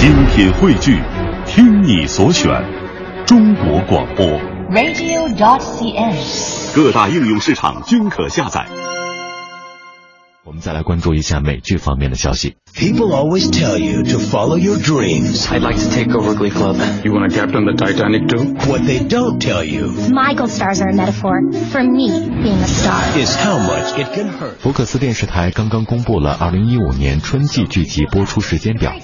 精品汇聚，听你所选，中国广播。radio.dot.cn，。各大应用市场均可下载。我们再来关注一下美剧方面的消息。People always tell you to follow your dreams. I'd like to take over Glee Club. You want to captain the Titanic too? What they don't tell you My gold stars are a metaphor for me being a star. is how much it can hurt. 福克斯电视台刚刚公布了2015年春季剧集播出时间表，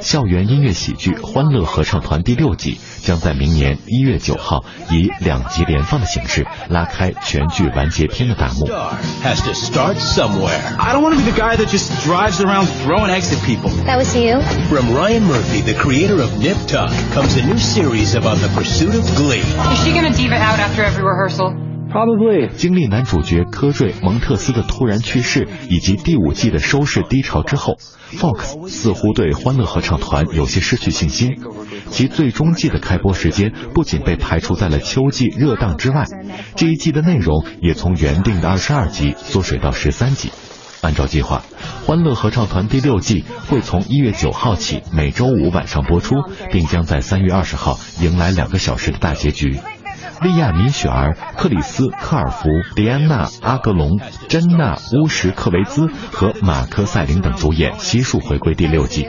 校园音乐喜剧《欢乐合唱团》第六季将在明年1月9号以两集连放的形式拉开全剧完结篇的大幕。 Star has to start somewhere. I don't want to be the guy that just drives around throwing eggs at people. That was you? From Ryan Murphy, the creator of Nip Tuck, comes a new series about the pursuit of glee. Is she gonna diva out after every rehearsal? 经历男主角科瑞·蒙特斯的突然去世以及第五季的收视低潮之后，Fox 似乎对《欢乐合唱团》有些失去信心。其最终季的开播时间不仅被排除在了秋季热档之外，这一季的内容也从原定的二十二集缩水到十三集。按照计划，《欢乐合唱团》第六季会从一月九号起每周五晚上播出，并将在三月二十号迎来两个小时的大结局。利亚·米雪儿、克里斯·科尔福、迪安娜·阿格隆、珍娜·乌什克维兹和马克·塞林等主演悉数回归第六季。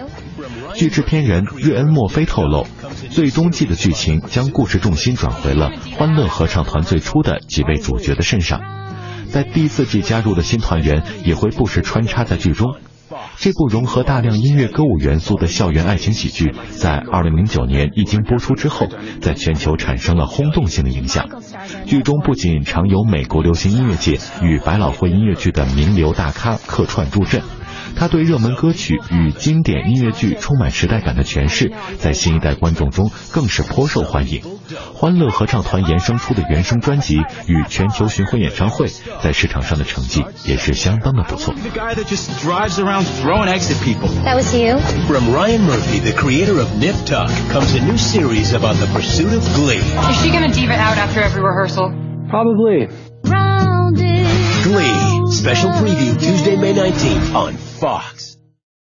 据制片人瑞恩·墨菲透露，最终季的剧情将故事重心转回了《欢乐合唱团》最初的几位主角的身上。在第四季加入的新团员也会不时穿插在剧中。这部融合大量音乐歌舞元素的校园爱情喜剧，在二零零九年一经播出之后，在全球产生了轰动性的影响。剧中不仅常有美国流行音乐界与百老汇音乐剧的名流大咖客串助阵。他对热门歌曲与经典音乐剧充满时代感的诠释，在新一代观众中更是颇受欢迎。欢乐合唱团衍生出的原声专辑与全球巡回演唱会，在市场上的成绩也是相当的不错。The guy that just drives around throwing eggs at people. That was you? From Ryan Murphy, the creator of Nip Tuck, comes a new series about the pursuit of glee. Is she gonna diva out after every rehearsal? Probably. Special preview Tuesday, May 19th on Fox.